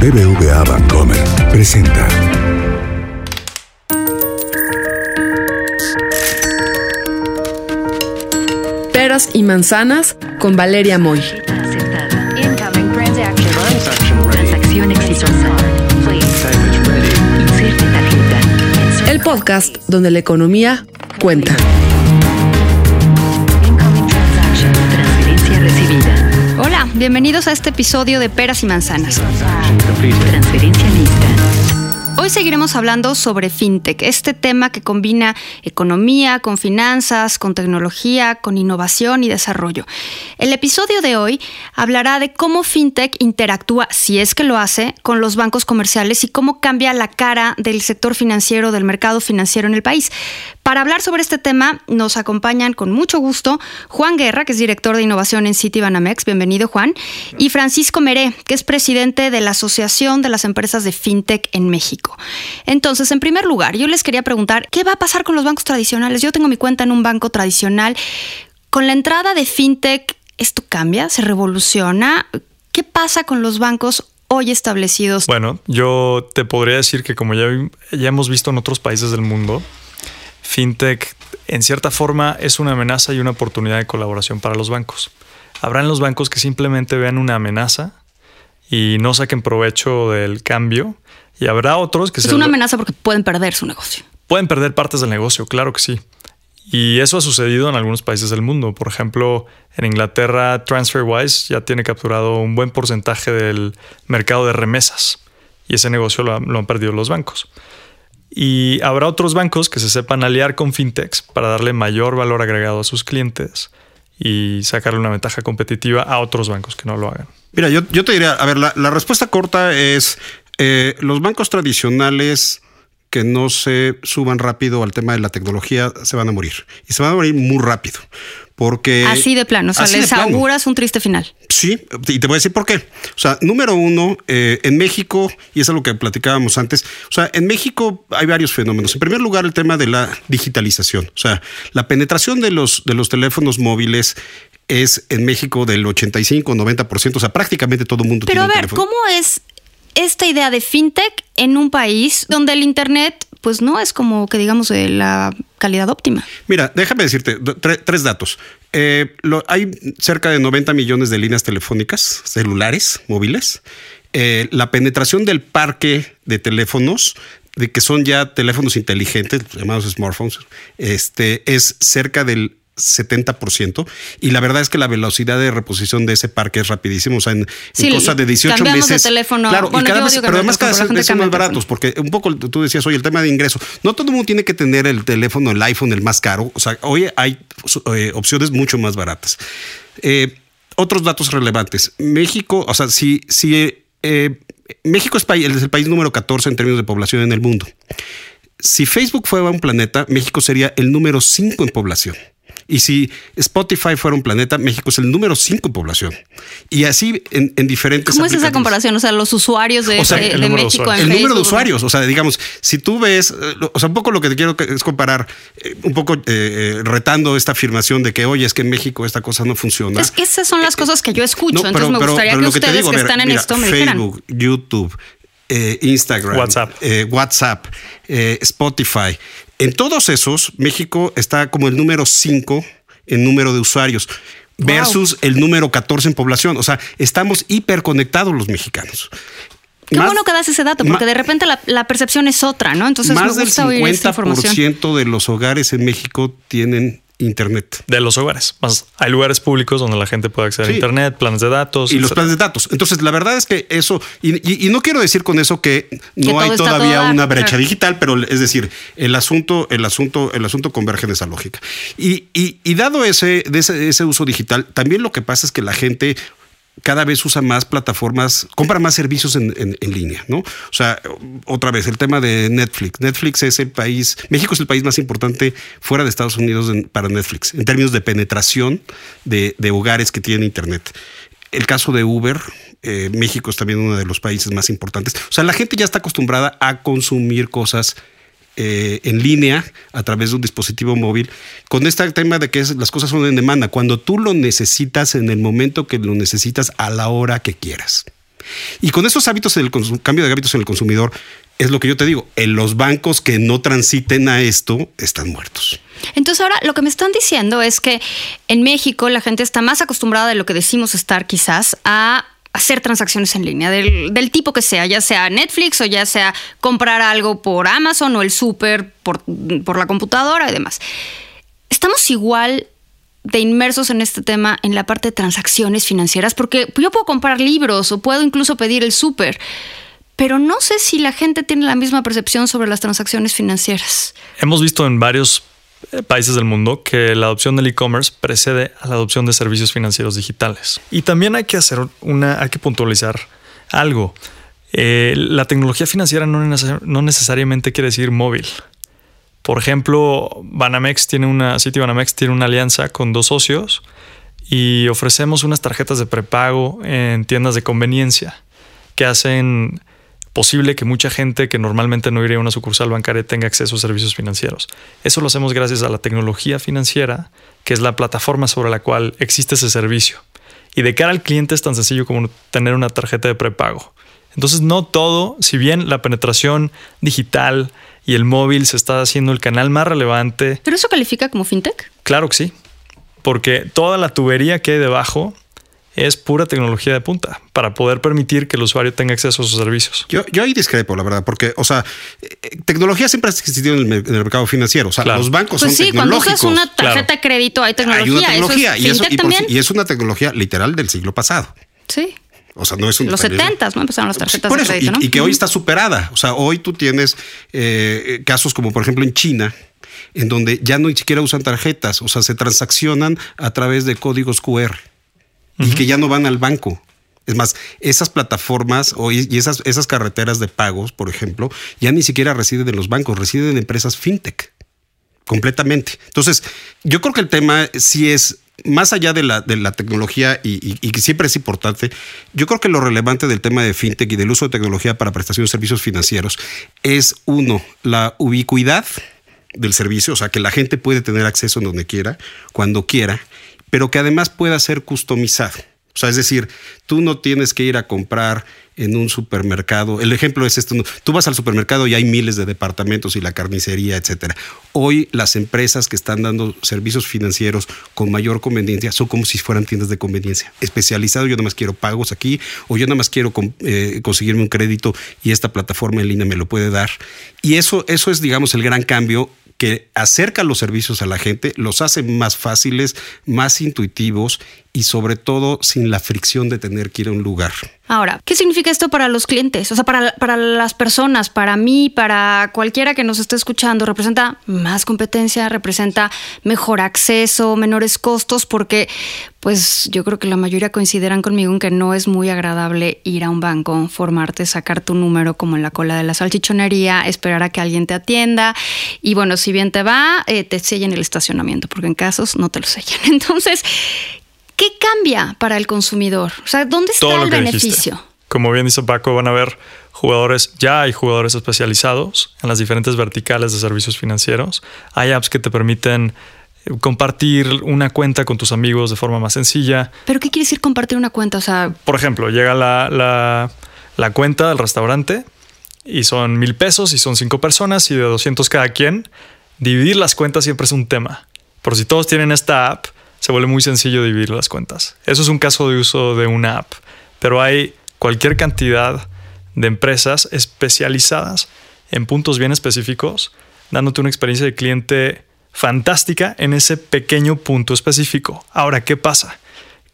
BBVA Bancomer presenta. Peras y manzanas con Valeria Moy. Incoming transaction. Transacción exitosa. Please. Inserte tarjeta. El podcast donde la economía cuenta. Bienvenidos a este episodio de Peras y Manzanas. Transferencia lista. Hoy seguiremos hablando sobre fintech, este tema que combina economía con finanzas, con tecnología, con innovación y desarrollo. El episodio de hoy hablará de cómo fintech interactúa, si es que lo hace, con los bancos comerciales y cómo cambia la cara del sector financiero, del mercado financiero en el país. Para hablar sobre este tema nos acompañan con mucho gusto Juan Guerra, que es director de innovación en Citibanamex, bienvenido Juan, y Francisco Meré, que es presidente de la Asociación de las Empresas de FinTech en México. Entonces, en primer lugar, yo les quería preguntar, ¿qué va a pasar con los bancos tradicionales? Yo tengo mi cuenta en un banco tradicional. Con la entrada de FinTech, ¿esto cambia? ¿Se revoluciona? ¿Qué pasa con los bancos hoy establecidos? Bueno, yo te podría decir que como ya, ya hemos visto en otros países del mundo, FinTech en cierta forma es una amenaza y una oportunidad de colaboración para los bancos. Habrán los bancos que simplemente vean una amenaza y no saquen provecho del cambio y habrá otros que es se una amenaza porque pueden perder su negocio. pueden perder partes del negocio, claro que sí. Y eso ha sucedido en algunos países del mundo. Por ejemplo, en Inglaterra, TransferWise ya tiene capturado un buen porcentaje del mercado de remesas. Y ese negocio lo, han- lo han perdido los bancos. Y habrá otros bancos que se sepan aliar con fintechs para darle mayor valor agregado a sus clientes y sacarle una ventaja competitiva a otros bancos que no lo hagan. Mira, yo, yo te diría, a ver, la, la respuesta corta es eh, los bancos tradicionales que no se suban rápido al tema de la tecnología se van a morir. Y se van a morir muy rápido. Porque... así de plano, o sea, les plano. auguras un triste final. Sí, y te voy a decir por qué. O sea, número uno, eh, en México, y eso es lo que platicábamos antes, o sea, en México hay varios fenómenos. En primer lugar, el tema de la digitalización. O sea, la penetración de los, de los teléfonos móviles es en México del 85-90%, o sea, prácticamente todo el mundo Pero tiene a ver. ¿cómo es esta idea de fintech en un país donde el Internet pues no es como que digamos de la calidad óptima? Mira, déjame decirte tres datos. Eh, hay cerca de 90 millones de líneas telefónicas celulares, móviles. Eh, la penetración del parque de teléfonos, de que son ya teléfonos inteligentes, llamados smartphones, este, es cerca del 70% y la verdad es que la velocidad de reposición de ese parque es rapidísimo, o sea, en, en Sí, cosa de 18 cambiamos de meses. teléfono. Claro, Bueno, y cada vez, pero además cada vez son más baratos, porque un poco tú decías, oye, el tema de ingreso, no todo el mundo tiene que tener el teléfono, el iPhone, el más caro, o sea, hoy hay eh, opciones mucho más baratas. Eh, otros datos relevantes. México, o sea, si, si eh, México es, país- es el país número 14 en términos de población en el mundo. Si Facebook fuera un planeta, México sería el número 5 en población. Y si Spotify fuera un planeta, México es el número 5 en población. Y así en, en diferentes ¿Cómo es esa comparación? O sea, los usuarios de, O sea, de- el de número de México en usuarios. El número de usuarios, o sea, digamos, si tú ves, eh, o sea, un poco lo que te quiero es comparar, eh, un poco eh, retando esta afirmación de que, oye, es que en México esta cosa no funciona. Es que esas son las cosas que yo escucho, No, entonces pero- me pero- gustaría pero que ustedes digo, a que ver, están en mira, esto me dijeran. Facebook, YouTube, eh, Instagram, WhatsApp. eh, WhatsApp, eh, Spotify. En todos esos, México está como el número 5 en número de usuarios. Versus el número 14 en población. O sea, estamos hiperconectados los mexicanos. Qué Más- bueno que das ese dato, porque de repente la, la percepción es otra, ¿no? Entonces más me del gusta oír esta información. 50% de los hogares en México tienen internet. De los hogares. Más hay lugares públicos donde la gente puede acceder Sí. a internet, planes de datos. Y los planes de datos. Entonces, la verdad es que eso, y, y- y no quiero decir con eso que no hay todavía una brecha claro. digital, pero es decir, el asunto, el asunto, el asunto converge en esa lógica. Y, y- y dado ese, de ese, ese uso digital, también lo que pasa es que la gente cada vez usa más plataformas, compra más servicios en, en- en línea, ¿no? O sea, otra vez, el tema de Netflix. Netflix es el país, México es el país más importante fuera de Estados Unidos para Netflix, en términos de penetración de, de hogares que tienen Internet. El caso de Uber, eh, México es también uno de los países más importantes. O sea, la gente ya está acostumbrada a consumir cosas eh, en línea a través de un dispositivo móvil, con este tema de que las cosas son en demanda, cuando tú lo necesitas en el momento que lo necesitas a la hora que quieras. Y con esos hábitos, el cambio de hábitos en el consumidor, es lo que yo te digo, en los bancos que no transiten a esto están muertos. Entonces ahora lo que me están diciendo es que en México la gente está más acostumbrada de lo que decimos estar quizás a hacer transacciones en línea, del, tipo que sea, ya sea Netflix o ya sea comprar algo por Amazon o el súper por, por la computadora y demás. Estamos igual de inmersos en este tema en la parte de transacciones financieras, porque yo puedo comprar libros o puedo incluso pedir el súper, pero no sé si la gente tiene la misma percepción sobre las transacciones financieras. Hemos visto en varios países del mundo que la adopción del e-commerce precede a la adopción de servicios financieros digitales. Y también hay que hacer una, hay que puntualizar algo. Eh, la tecnología financiera no, no necesariamente quiere decir móvil. Por ejemplo, Banamex tiene una, City Banamex tiene una alianza con dos socios y ofrecemos unas tarjetas de prepago en tiendas de conveniencia que hacen posible que mucha gente que normalmente no iría a una sucursal bancaria tenga acceso a servicios financieros. Eso lo hacemos gracias a la tecnología financiera, que es la plataforma sobre la cual existe ese servicio. Y de cara al cliente es tan sencillo como tener una tarjeta de prepago. Entonces no todo, si bien la penetración digital y el móvil se está haciendo el canal más relevante. ¿Pero eso califica como fintech? Claro que sí, porque toda la tubería que hay debajo es pura tecnología de punta para poder permitir que el usuario tenga acceso a sus servicios. Yo, yo ahí discrepo, la verdad, porque, o sea, eh, tecnología siempre ha existido en el, mercado financiero. O sea, los bancos pues son sí, tecnológicos. Cuando usas una tarjeta de crédito hay tecnología. Hay una tecnología ¿Eso es y, eso, y, y es una tecnología literal del siglo pasado. Sí. O sea, no es un Los 70 ¿no? Empezaron las tarjetas por de eso, crédito, y, ¿no? y, que hoy está superada. O sea, hoy tú tienes eh, casos como, por ejemplo, en China, en donde ya no ni siquiera usan tarjetas, o sea, se transaccionan a través de códigos QR uh -huh. y que ya no van al banco. Es más, esas plataformas y esas, esas carreteras de pagos, por ejemplo, ya ni siquiera residen en los bancos, residen en empresas fintech completamente. Entonces, yo creo que el tema sí es más allá de la, de la tecnología y, y, y, que siempre es importante, yo creo que lo relevante del tema de fintech y del uso de tecnología para prestación de servicios financieros es, uno, la ubicuidad del servicio, o sea, que la gente puede tener acceso en donde quiera, cuando quiera, pero que además pueda ser customizado. O sea, es decir, tú no tienes que ir a comprar en un supermercado. El ejemplo es esto. Tú vas al supermercado y hay miles de departamentos y la carnicería, etcétera. Hoy las empresas que están dando servicios financieros con mayor conveniencia son como si fueran tiendas de conveniencia. Especializado, yo nada más quiero pagos aquí o yo nada más quiero eh, conseguirme un crédito y esta plataforma en línea me lo puede dar. Y eso, eso es, digamos, el gran cambio que acerca los servicios a la gente, los hace más fáciles, más intuitivos y sobre todo sin la fricción de tener que ir a un lugar. Ahora, ¿qué significa esto para los clientes? O sea, para, para las personas, para mí, para cualquiera que nos esté escuchando, representa más competencia, representa mejor acceso, menores costos, porque pues yo creo que la mayoría coincidirán conmigo en que no es muy agradable ir a un banco, formarte, sacar tu número como en la cola de la salchichonería, esperar a que alguien te atienda y bueno, si bien te va, eh, te sellen el estacionamiento, porque en casos no te lo sellan. Entonces, ¿Qué cambia para el consumidor? O sea, ¿dónde está Todo el beneficio? Dijiste. Como bien dice Paco, van a haber jugadores, ya hay jugadores especializados en las diferentes verticales de servicios financieros. Hay apps que te permiten compartir una cuenta con tus amigos de forma más sencilla. ¿Pero qué quiere decir compartir una cuenta? O sea, por ejemplo, llega la, la, la cuenta del restaurante y son mil pesos y son cinco personas y de 200 cada quien. Dividir las cuentas siempre es un tema. Por si todos tienen esta app, se vuelve muy sencillo dividir las cuentas. Eso es un caso de uso de una app, pero hay cualquier cantidad de empresas especializadas en puntos bien específicos, dándote una experiencia de cliente fantástica en ese pequeño punto específico. Ahora, ¿qué pasa?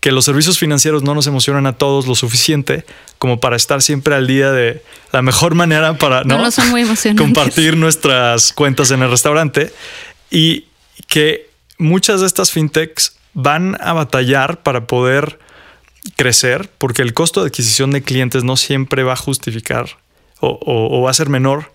Que los servicios financieros no nos emocionan a todos lo suficiente como para estar siempre al día de la mejor manera para no, no, no son muy compartir nuestras cuentas en el restaurante y que muchas de estas fintechs van a batallar para poder crecer porque el costo de adquisición de clientes no siempre va a justificar o, o, o va a ser menor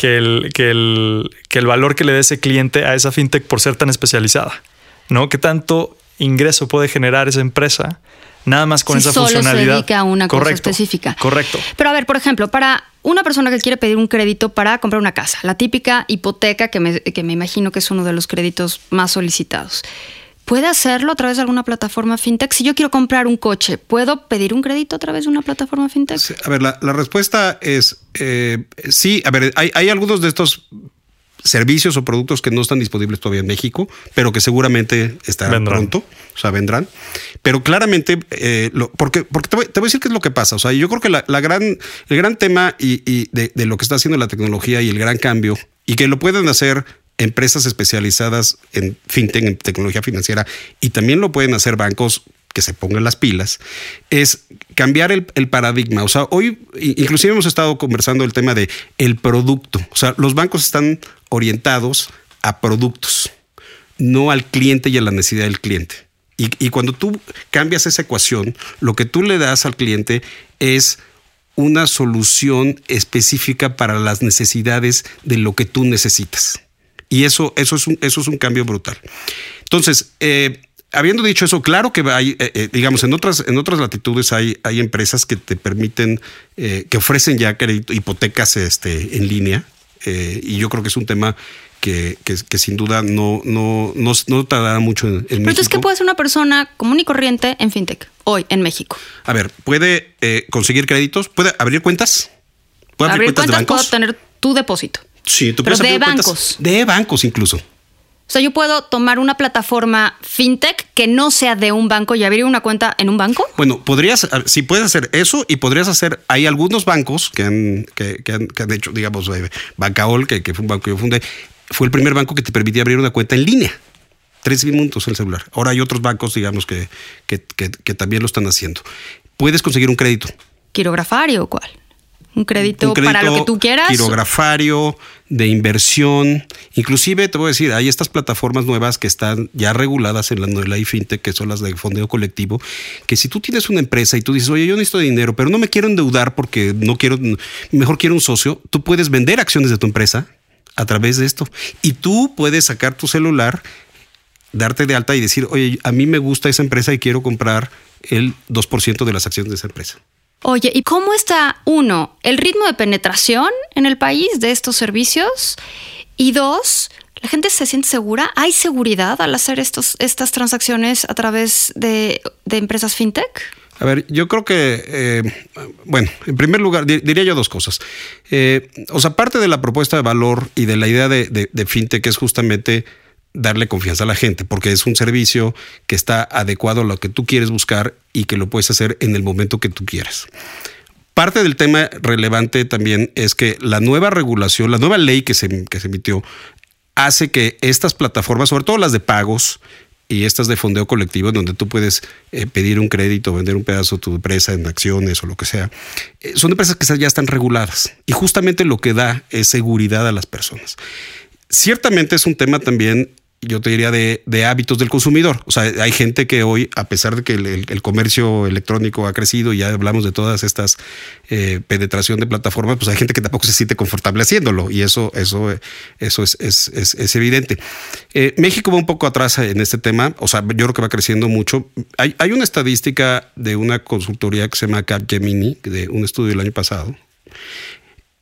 que el, que, el, que el valor que le dé ese cliente a esa fintech por ser tan especializada. ¿No? ¿Qué tanto ingreso puede generar esa empresa nada más con si esa solo funcionalidad? Se dedica a una correcto, cosa específica. Correcto. Pero a ver, por ejemplo, para una persona que quiere pedir un crédito para comprar una casa, la típica hipoteca que me, que me imagino que es uno de los créditos más solicitados ¿Puede hacerlo a través de alguna plataforma fintech? Si yo quiero comprar un coche, ¿puedo pedir un crédito a través de una plataforma fintech? Sí, A ver, la, la respuesta es eh, sí. A ver, hay, hay algunos de estos servicios o productos que no están disponibles todavía en México, pero que seguramente estarán Vendrán. pronto, o sea, vendrán. Pero claramente, eh, lo- porque, porque te, voy, te voy a decir qué es lo que pasa. O sea, yo creo que la, la gran, el gran tema y, y de, de lo que está haciendo la tecnología y el gran cambio, y que lo pueden hacer empresas especializadas en fintech, en tecnología financiera, y también lo pueden hacer bancos que se pongan las pilas, es cambiar el, paradigma. O sea, hoy inclusive hemos estado conversando el tema de el producto. O sea, los bancos están orientados a productos, no al cliente y a la necesidad del cliente. Y cuando tú cambias esa ecuación, lo que tú le das al cliente es una solución específica para las necesidades de lo que tú necesitas. Y eso, eso, es, un, eso es un cambio brutal. Entonces, eh, habiendo dicho eso, claro que hay, eh, eh, digamos, en otras, en otras latitudes hay, hay empresas que te permiten, eh, que ofrecen ya crédito, hipotecas este, en línea. eh, y yo creo que es un tema que, que- que sin duda no, no, no, no tardará mucho en, en Pero entonces, ¿qué México. puede hacer una persona común y corriente en fintech hoy en México? A ver, puede eh, conseguir créditos, puede abrir cuentas, puede abrir, Abrir cuentas, de cuentas, puedo bancos. tener tu depósito. Sí, tú pero puedes de bancos. De bancos incluso. O sea, yo puedo tomar una plataforma fintech que no sea de un banco y abrir una cuenta en un banco. Bueno, podrías, si puedes hacer eso y podrías hacer, hay algunos bancos que han, que, que han, que han hecho, digamos, eh, Bancaol, que, que fue un banco que yo fundé, fue el primer banco que te permitía abrir una cuenta en línea. Tres minutos en el celular. Ahora hay otros bancos, digamos, que, que, que- que también lo están haciendo. Puedes conseguir un crédito. Quirografario o cuál? Un crédito, Un crédito para lo que tú quieras. Quirografario, de inversión. Inclusive te voy a decir, hay estas plataformas nuevas que están ya reguladas en la nueva ley fintech, que son las de fondeo colectivo, que si tú tienes una empresa y tú dices, oye, yo necesito dinero, pero no me quiero endeudar porque no quiero, mejor quiero un socio, tú puedes vender acciones de tu empresa a través de esto. Y tú puedes sacar tu celular, darte de alta y decir, oye, a mí me gusta esa empresa y quiero comprar el 2% de las acciones de esa empresa. Oye, ¿y cómo está, uno, el ritmo de penetración en el país de estos servicios? Y dos, ¿la gente se siente segura? ¿Hay seguridad al hacer estos, estas transacciones a través de, de empresas fintech? A ver, yo creo que, eh, bueno, en primer lugar, di- diría yo dos cosas. Eh, o sea, parte de la propuesta de valor y de la idea de, de, de fintech es justamente darle confianza a la gente, porque es un servicio que está adecuado a lo que tú quieres buscar y que lo puedes hacer en el momento que tú quieras. Parte del tema relevante también es que la nueva regulación, la nueva ley que se, que se emitió, hace que estas plataformas, sobre todo las de pagos y estas de fondeo colectivo, donde tú puedes eh, pedir un crédito, vender un pedazo de tu empresa en acciones o lo que sea, eh, son empresas que ya están reguladas y justamente lo que da es seguridad a las personas. Ciertamente es un tema también yo te diría, de, hábitos del consumidor. O sea, hay gente que hoy, a pesar de que el, comercio electrónico ha crecido y ya hablamos de todas estas eh, penetración de plataformas, pues hay gente que tampoco se siente confortable haciéndolo y eso, eso, eso es, es, es, es evidente. Eh, México va un poco atrás en este tema, o sea, yo creo que va creciendo mucho. Hay, hay una estadística de una consultoría que se llama Capgemini, de un estudio del año pasado,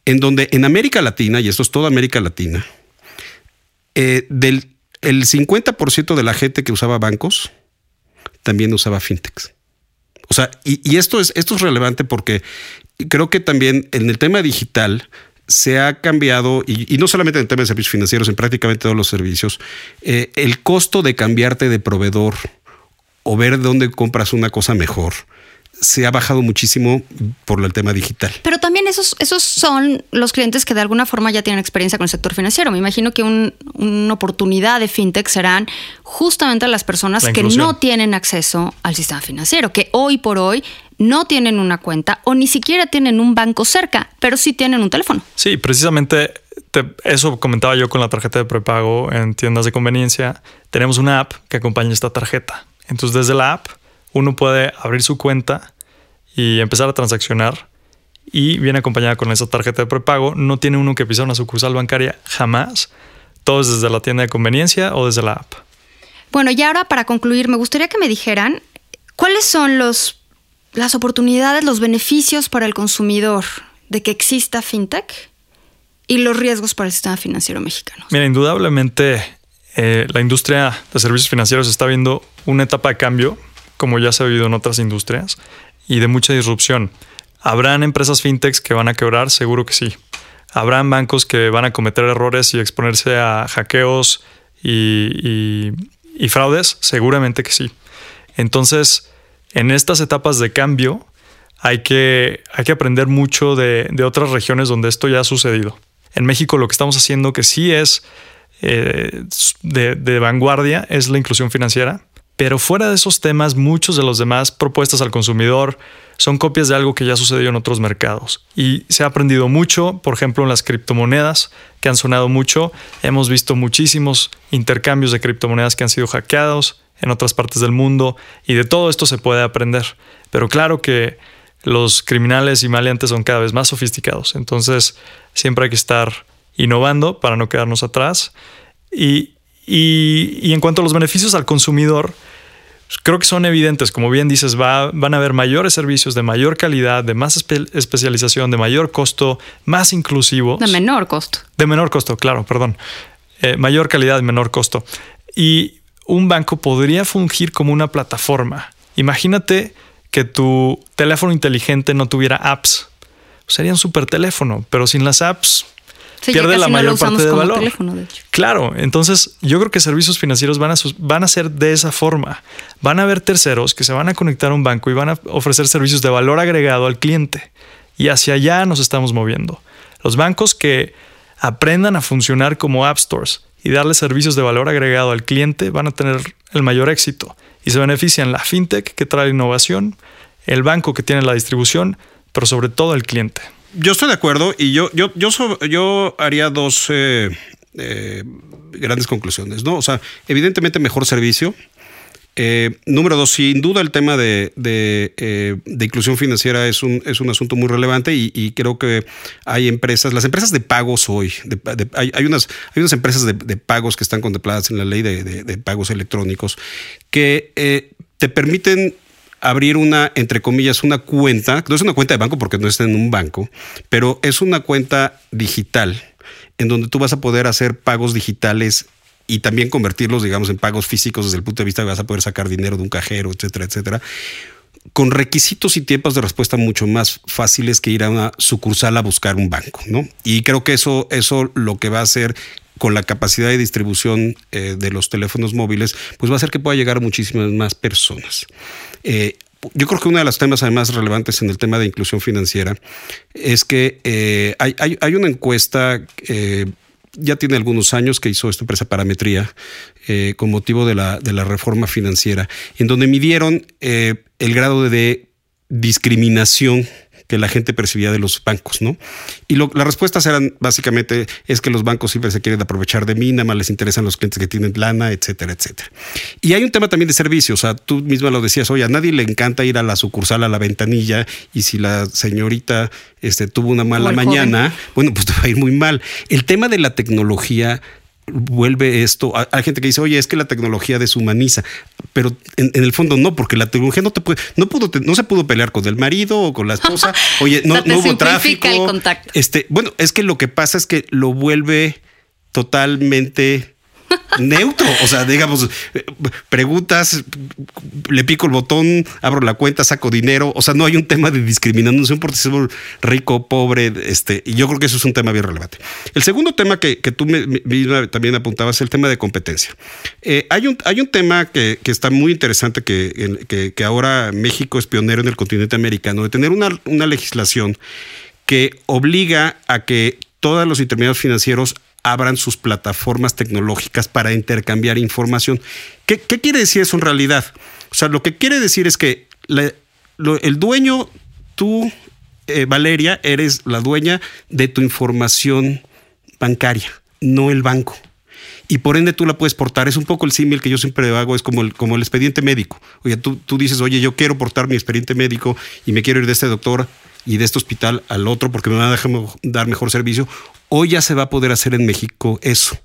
en donde en América Latina, y esto es toda América Latina, eh, del el 50% de la gente que usaba bancos también usaba fintechs. O sea, y, esto, es, esto es relevante porque creo que también en el tema digital se ha cambiado, y, y no solamente en el tema de servicios financieros, en prácticamente todos los servicios, eh, el costo de cambiarte de proveedor o ver dónde compras una cosa mejor se ha bajado muchísimo por el tema digital. Pero también esos, esos son los clientes que de alguna forma ya tienen experiencia con el sector financiero. Me imagino que un, una oportunidad de fintech serán justamente las personas que no tienen acceso al sistema financiero, que hoy por hoy no tienen una cuenta o ni siquiera tienen un banco cerca, pero sí tienen un teléfono. Sí, precisamente te, eso comentaba yo con la tarjeta de prepago en tiendas de conveniencia. Tenemos una app que acompaña esta tarjeta. Entonces desde la app uno puede abrir su cuenta y empezar a transaccionar y viene acompañada con esa tarjeta de prepago. No tiene uno que pisar una sucursal bancaria jamás. Todo es desde la tienda de conveniencia o desde la app. Bueno, y ahora para concluir, me gustaría que me dijeran cuáles son los, las oportunidades, los beneficios para el consumidor de que exista fintech y los riesgos para el sistema financiero mexicano. Mira, indudablemente eh, la industria de servicios financieros está viendo una etapa de cambio, como ya se ha vivido en otras industrias, y de mucha disrupción. ¿Habrán empresas fintechs que van a quebrar? Seguro que sí. ¿Habrán bancos que van a cometer errores y exponerse a hackeos y, fraudes? Seguramente que sí. Entonces, en estas etapas de cambio, hay que, hay que aprender mucho de, otras regiones donde esto ya ha sucedido. En México lo que estamos haciendo que sí es eh, de, vanguardia es la inclusión financiera, pero fuera de esos temas, muchos de los demás propuestas al consumidor son copias de algo que ya sucedió en otros mercados. Y se ha aprendido mucho, por ejemplo, en las criptomonedas, que han sonado mucho. Hemos visto muchísimos intercambios de criptomonedas que han sido hackeados en otras partes del mundo, y de todo esto se puede aprender. Pero claro que los criminales y maleantes son cada vez más sofisticados. Entonces, siempre hay que estar innovando para no quedarnos atrás. Y, y, y en cuanto a los beneficios al consumidor, creo que son evidentes. Como bien dices, va, van a haber mayores servicios de mayor calidad, de más espe especialización, de mayor costo, más inclusivos. De menor costo. De menor costo, claro, perdón. Eh, mayor calidad, menor costo. Y un banco podría fungir como una plataforma. Imagínate que tu teléfono inteligente no tuviera apps. Sería un super teléfono, pero sin las apps Sí, pierde la no mayor lo parte del como valor. teléfono, de hecho. Claro, entonces yo creo que servicios financieros van a, van a ser de esa forma. Van a haber terceros que se van a conectar a un banco y van a ofrecer servicios de valor agregado al cliente. Y hacia allá nos estamos moviendo. Los bancos que aprendan a funcionar como app stores y darle servicios de valor agregado al cliente van a tener el mayor éxito. Y se benefician la fintech que trae innovación, el banco que tiene la distribución, pero sobre todo el cliente. Yo estoy de acuerdo y yo, yo, yo, so- yo haría dos eh, eh, grandes conclusiones, ¿no? O sea, evidentemente mejor servicio. Eh, número dos, sin duda el tema de, eh, de inclusión financiera es un, es un asunto muy relevante y, creo que hay empresas, las empresas de pagos hoy, hay, hay unas, hay unas empresas de, pagos que están contempladas en la ley de, pagos electrónicos que te permiten abrir una, entre comillas, una cuenta, no es una cuenta de banco porque no está en un banco, pero es una cuenta digital en donde tú vas a poder hacer pagos digitales y también convertirlos, digamos, en pagos físicos desde el punto de vista que vas a poder sacar dinero de un cajero, etcétera, etcétera, con requisitos y tiempos de respuesta mucho más fáciles que ir a una sucursal a buscar un banco, ¿no? Y creo que eso, eso lo que va a hacer con la capacidad de distribución eh, de los teléfonos móviles, pues va a hacer que pueda llegar a muchísimas más personas. Eh, yo creo que uno de los temas además relevantes en el tema de inclusión financiera es que eh, hay, hay, una encuesta ya tiene algunos años que hizo esta empresa Parametría con motivo de la, de la, reforma financiera, en donde midieron el grado de, discriminación que la gente percibía de los bancos, ¿no? Y lo, las respuestas eran básicamente es que los bancos siempre se quieren aprovechar de mí, nada más les interesan los clientes que tienen lana, etcétera, etcétera. Y hay un tema también de servicios, o sea, tú misma lo decías, oye, a nadie le encanta ir a la sucursal, a la ventanilla, y si la señorita este, tuvo una mala mañana, joven. bueno, pues te va a ir muy mal. El tema de la tecnología vuelve esto. Hay gente que dice, oye, es que la tecnología deshumaniza, pero en, en el fondo no, porque la tecnología no te puede, no pudo, no se pudo pelear con el marido o con la esposa. Oye, no, o sea, no hubo tráfico. El contacto. Este, bueno, es que lo que pasa es que lo vuelve totalmente neutro. O sea, digamos, preguntas, le pico el botón, abro la cuenta, saco dinero. O sea, no hay un tema de discriminación por ser rico, pobre. Este, y yo creo que eso es un tema bien relevante. El segundo tema que, tú también apuntabas es el tema de competencia. Eh, hay, un, hay un tema que, que está muy interesante que, que, que, ahora México es pionero en el continente americano, de tener una, una legislación que obliga a que todos los intermediarios financieros abran sus plataformas tecnológicas para intercambiar información. ¿Qué, quiere decir eso en realidad? O sea, lo que quiere decir es que el dueño, tú, eh, Valeria, eres la dueña de tu información bancaria, no el banco. Y por ende tú la puedes portar. Es un poco el símil que yo siempre hago, es como el, como el expediente médico. Oye, tú, tú dices, oye, yo quiero portar mi expediente médico y me quiero ir de este doctor y de este hospital al otro porque me van a dejar dar mejor servicio. Hoy ya se va a poder hacer en México eso.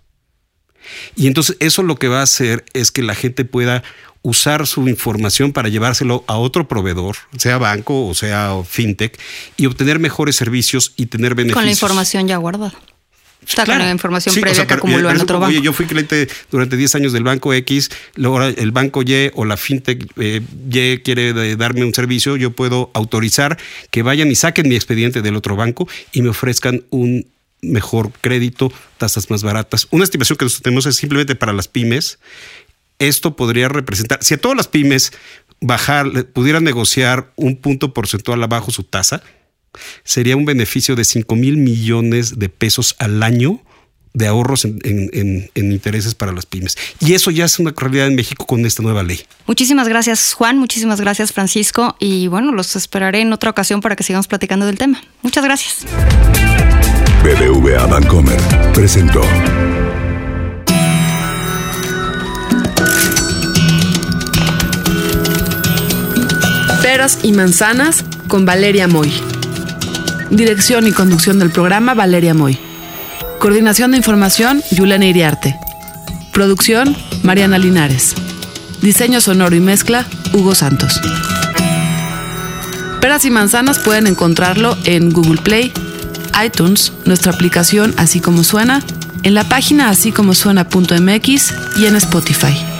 Y entonces eso lo que va a hacer es que la gente pueda usar su información para llevárselo a otro proveedor, sea banco o sea fintech, y obtener mejores servicios y tener beneficios. Con la información ya guardada. Está con la información Sí, o previa sea, que acumuló en otro como, banco. Oye, yo fui cliente durante 10 años del banco X, luego ahora el banco Y o la fintech eh, Y quiere darme un servicio, yo puedo autorizar que vayan y saquen mi expediente del otro banco y me ofrezcan un mejor crédito, tasas más baratas. Una estimación que nosotros tenemos es simplemente para las pymes. Esto podría representar, si a todas las pymes bajar, pudieran negociar un punto porcentual abajo su tasa, sería un beneficio de 5 mil millones de pesos al año de ahorros en- en intereses para las pymes. Y eso ya es una realidad en México con esta nueva ley. Muchísimas gracias, Juan. Muchísimas gracias, Francisco. Y bueno, los esperaré en otra ocasión para que sigamos platicando del tema. Muchas gracias. BBVA Bancomer presentó. Peras y manzanas con Valeria Moy. Dirección y conducción del programa Valeria Moy. Coordinación de información Yulena Iriarte. Producción Mariana Linares. Diseño sonoro y mezcla Hugo Santos. Peras y manzanas pueden encontrarlo en Google Play, iTunes, nuestra aplicación así como suena, en la página así como suena.mx y en Spotify.